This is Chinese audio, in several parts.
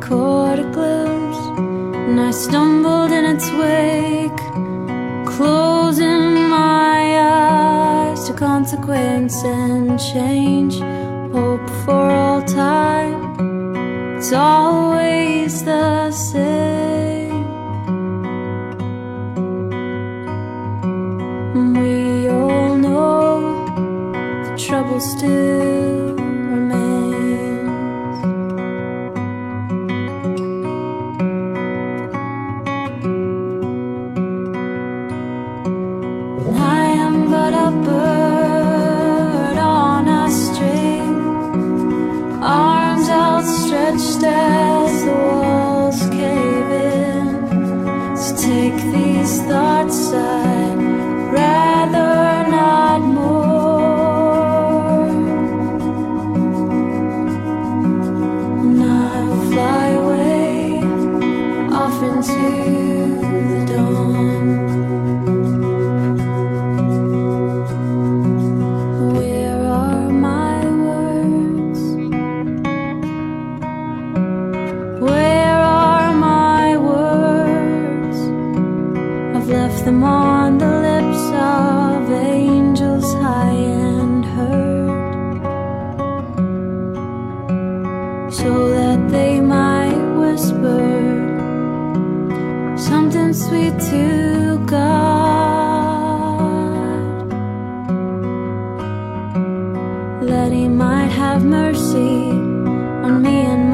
caught a glimpse, and I stumbled in its wake, closing my eyes to consequence and change. Hope for all time, it's always the same. Have mercy on me and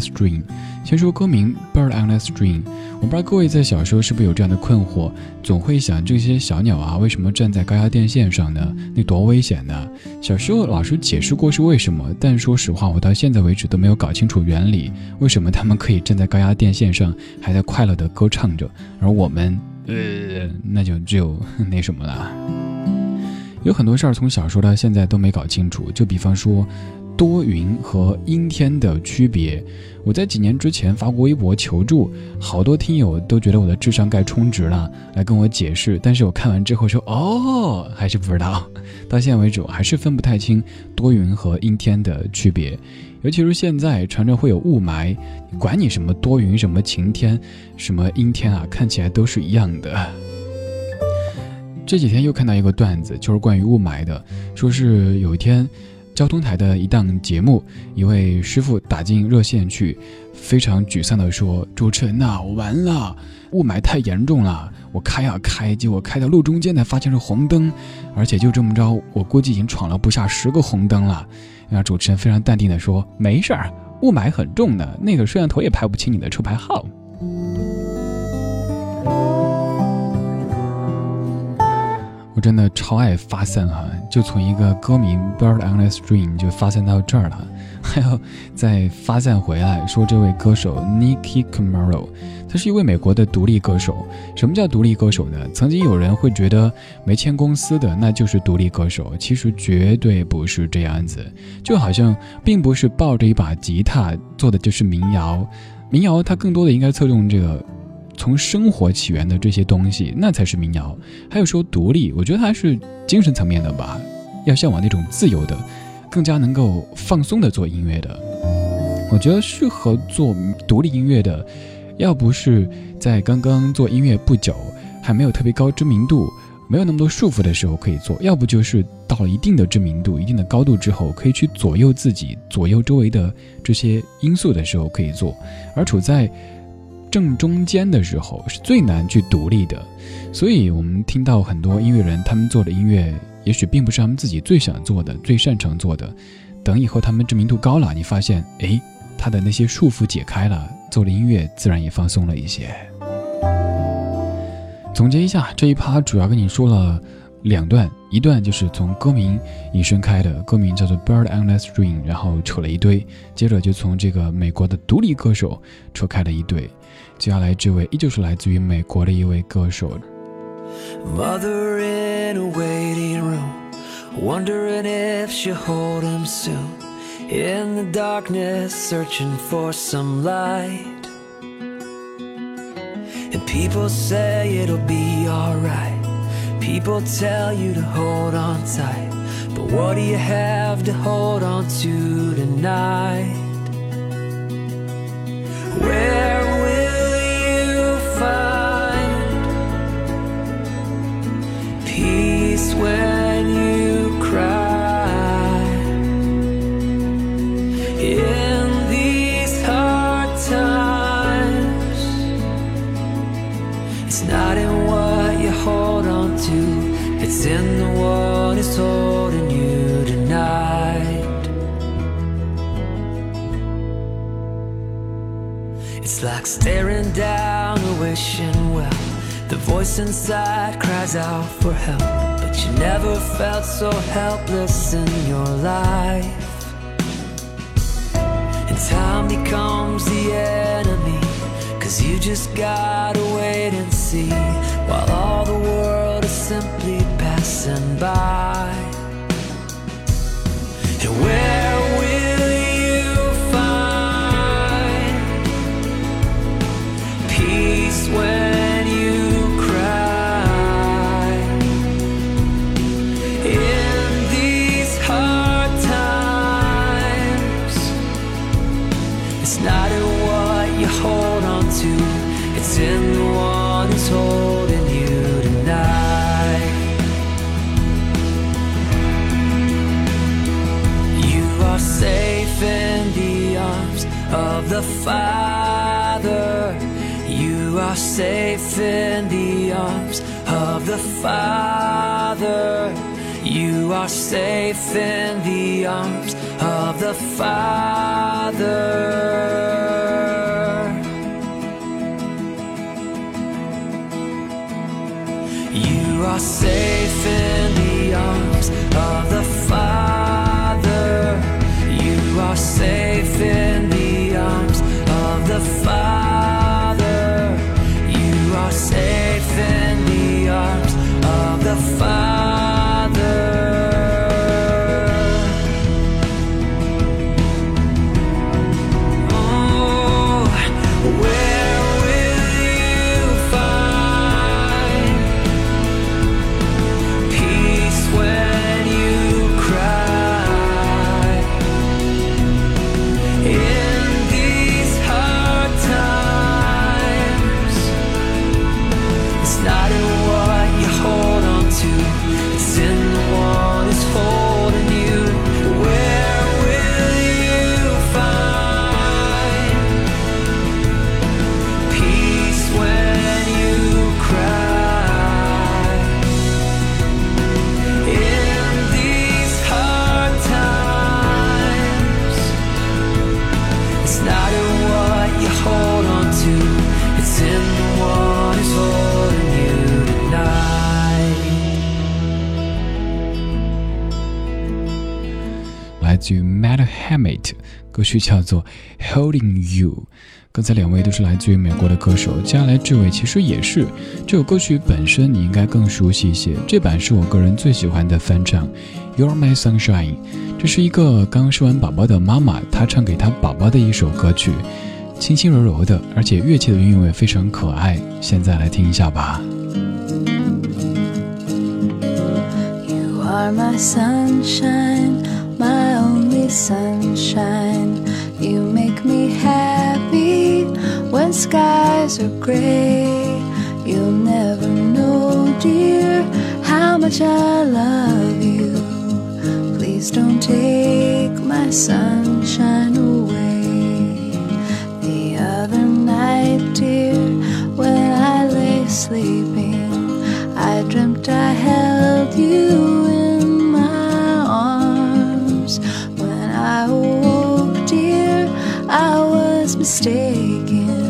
String》。先说歌名《Bird on a String》，我不知道各位在小时候是不是有这样的困惑，总会想这些小鸟啊，为什么站在高压电线上呢？那多危险呢！小时候老师解释过是为什么，但说实话，我到现在为止都没有搞清楚原理，为什么他们可以站在高压电线上，还在快乐的歌唱着，而我们，呃，那就只有 那什么了。有很多事儿从小时候到现在都没搞清楚，就比方说，多云和阴天的区别。我在几年之前发过微博求助，好多听友都觉得我的智商该充值了，来跟我解释。但是我看完之后说，哦，还是不知道。到现在为止，我还是分不太清多云和阴天的区别。尤其是现在，常常会有雾霾，管你什么多云、什么晴天、什么阴天啊，看起来都是一样的。这几天又看到一个段子，就是关于雾霾的，说是有一天。交通台的一档节目，一位师傅打进热线去，非常沮丧地说：“主持人呐，我完了，雾霾太严重了，我开啊开，结果开到路中间才发现是红灯，而且就这么着，我估计已经闯了不下十个红灯了。”那主持人非常淡定地说：“没事儿，雾霾很重的，那个摄像头也拍不清你的车牌号。”真的超爱发散哈，就从一个歌名《Bird on a String》就发散到这儿了，还要再发散回来，说这位歌手 Nicky Camaro，他是一位美国的独立歌手。什么叫独立歌手呢？曾经有人会觉得没签公司的那就是独立歌手，其实绝对不是这样子。就好像并不是抱着一把吉他做的就是民谣，民谣它更多的应该侧重这个。从生活起源的这些东西，那才是民谣。还有说独立，我觉得它是精神层面的吧，要向往那种自由的，更加能够放松的做音乐的。我觉得适合做独立音乐的，要不是在刚刚做音乐不久，还没有特别高知名度，没有那么多束缚的时候可以做；要不就是到了一定的知名度、一定的高度之后，可以去左右自己、左右周围的这些因素的时候可以做。而处在正中间的时候是最难去独立的，所以我们听到很多音乐人他们做的音乐，也许并不是他们自己最想做的、最擅长做的。等以后他们知名度高了，你发现，哎，他的那些束缚解开了，做的音乐自然也放松了一些。总结一下，这一趴主要跟你说了。两段，一段就是从歌名引申开的，歌名叫做《Bird on the String》，然后扯了一堆，接着就从这个美国的独立歌手扯开了一堆。接下来这位依旧是来自于美国的一位歌手。People tell you to hold on tight, but what do you have to hold on to tonight? Where Voice inside cries out for help, but you never felt so helpless in your life. And time becomes the enemy. Cause you just gotta wait and see while all the world is simply passing by. And where You are safe in the arms of the Father. 曲叫做 Holding You。刚才两位都是来自于美国的歌手，接下来这位其实也是。这首歌曲本身你应该更熟悉一些，这版是我个人最喜欢的翻唱，You're My Sunshine。这是一个刚生完宝宝的妈妈，她唱给她宝宝的一首歌曲，轻轻柔柔的，而且乐器的韵味非常可爱。现在来听一下吧。You are my sunshine, my only sunshine. Skies are gray. You'll never know, dear, how much I love you. Please don't take my sunshine away. The other night, dear, when I lay sleeping, I dreamt I held you in my arms. When I awoke, dear, I was mistaken.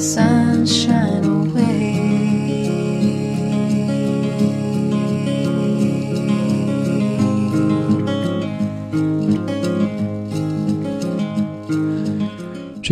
sunshine away.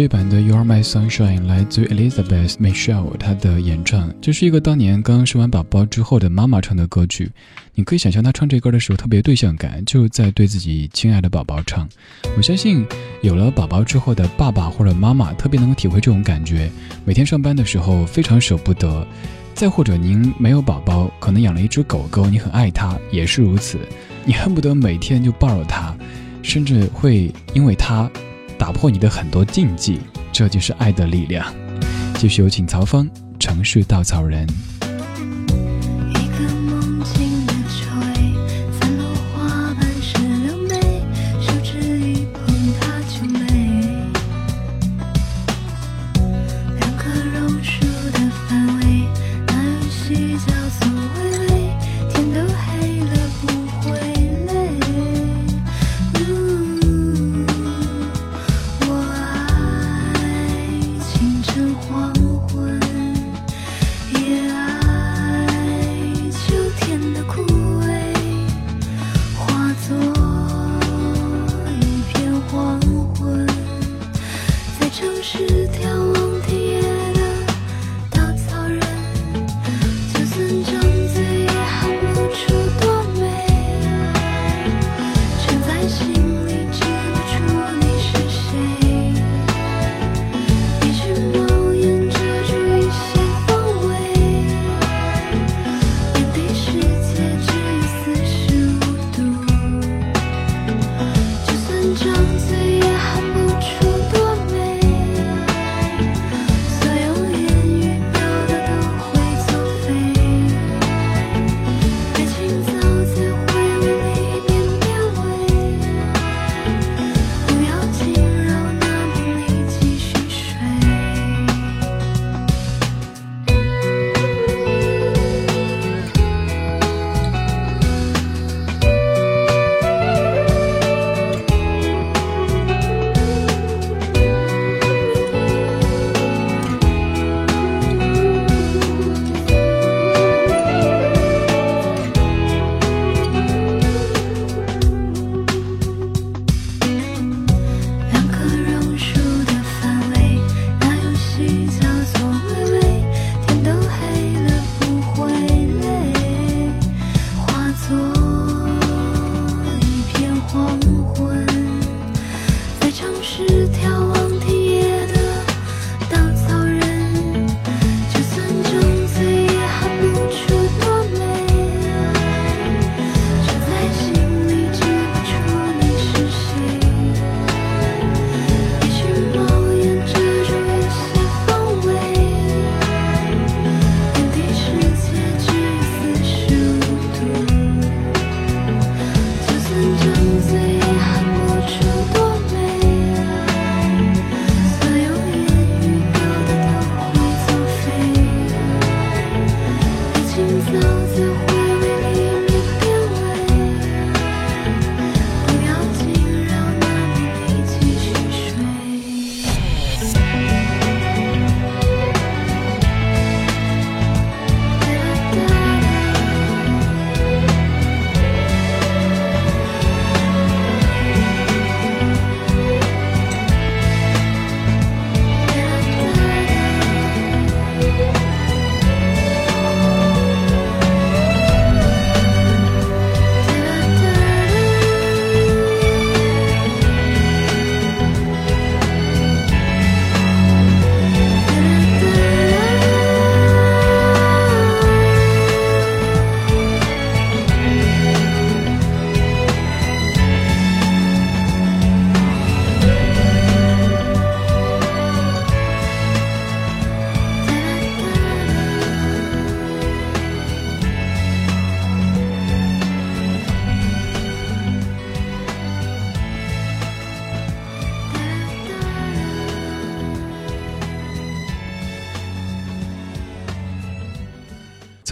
这版的《You Are My Sunshine》来自 Elizabeth Michelle，她的演唱。这是一个当年刚生完宝宝之后的妈妈唱的歌曲。你可以想象她唱这歌的时候特别对象感，就在对自己亲爱的宝宝唱。我相信有了宝宝之后的爸爸或者妈妈特别能够体会这种感觉。每天上班的时候非常舍不得，再或者您没有宝宝，可能养了一只狗狗，你很爱它，也是如此。你恨不得每天就抱着它，甚至会因为它。打破你的很多禁忌，这就是爱的力量。继续有请曹芳，《城市稻草人》。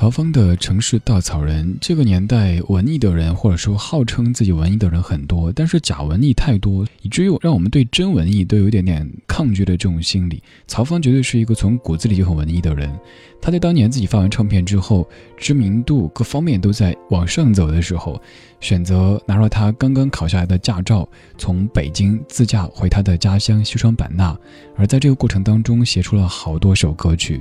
曹芳的《城市稻草人》，这个年代文艺的人，或者说号称自己文艺的人很多，但是假文艺太多，以至于让我们对真文艺都有点点抗拒的这种心理。曹芳绝对是一个从骨子里就很文艺的人。他在当年自己发完唱片之后，知名度各方面都在往上走的时候，选择拿着他刚刚考下来的驾照，从北京自驾回他的家乡西双版纳。而在这个过程当中，写出了好多首歌曲。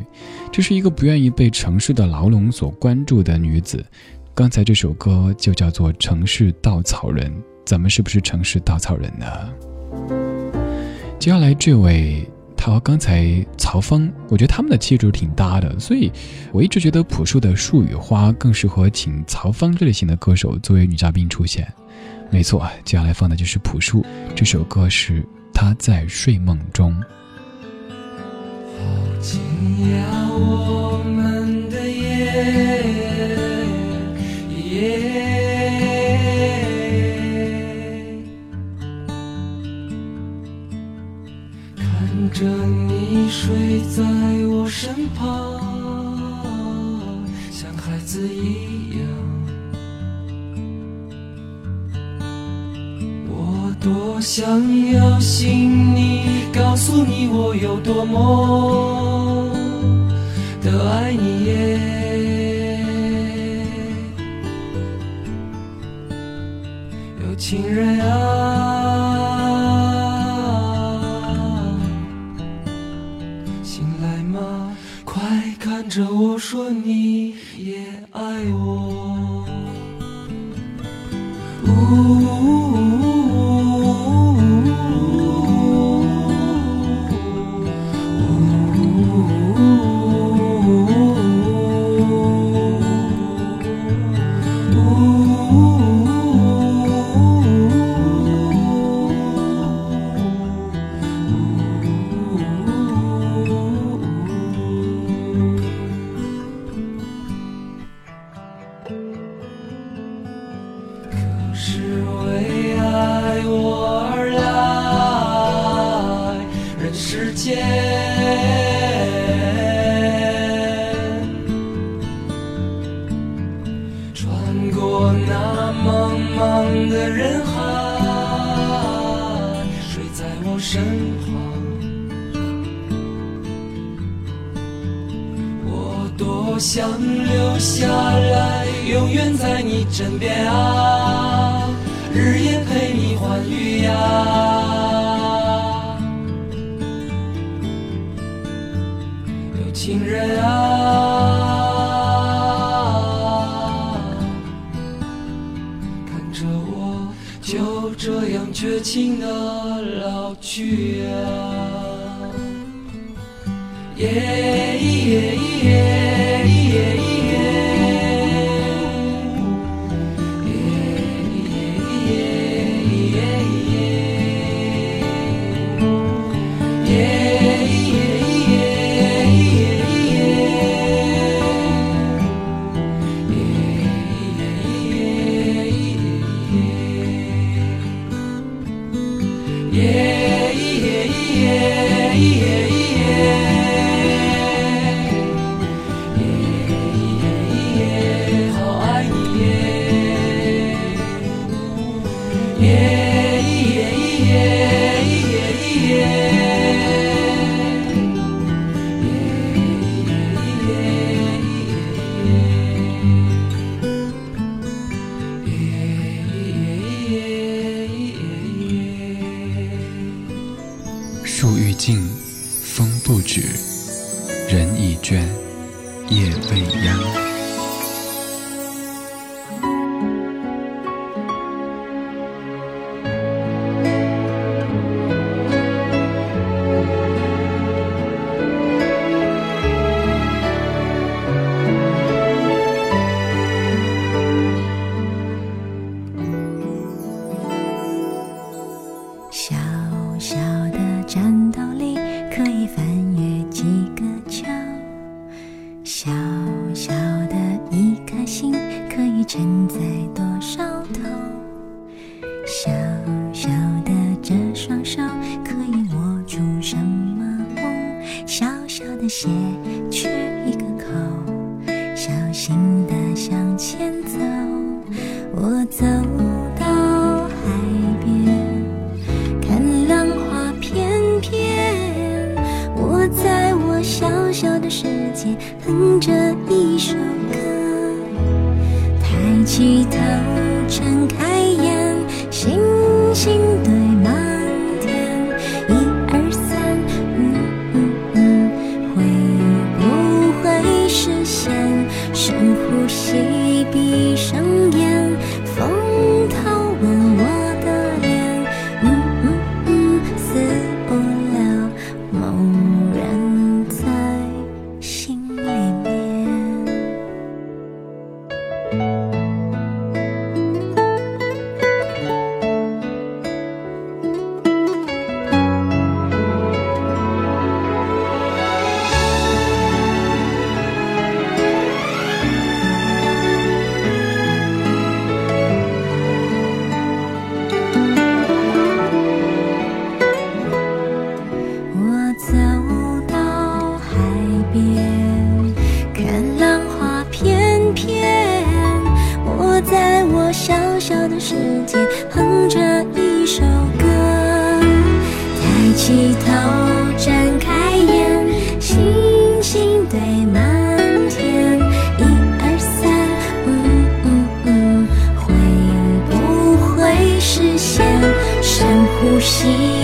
这是一个不愿意被城市的牢笼所关注的女子。刚才这首歌就叫做《城市稻草人》，咱们是不是城市稻草人呢？接下来这位，他和刚才曹芳，我觉得他们的气质挺搭的，所以我一直觉得朴树的《树与花》更适合请曹芳这类型的歌手作为女嘉宾出现。没错，接下来放的就是朴树，这首歌是《他在睡梦中》。紧咬我们看着你睡在我身旁，像孩子一样。我多想要信你，告诉你我有多么的爱你耶。有情人啊，说你情人啊，看着我就这样绝情的老去啊。小的世界哼着一首歌抬起头睁开眼星星堆满天一二三嗯嗯嗯会不会实现深呼吸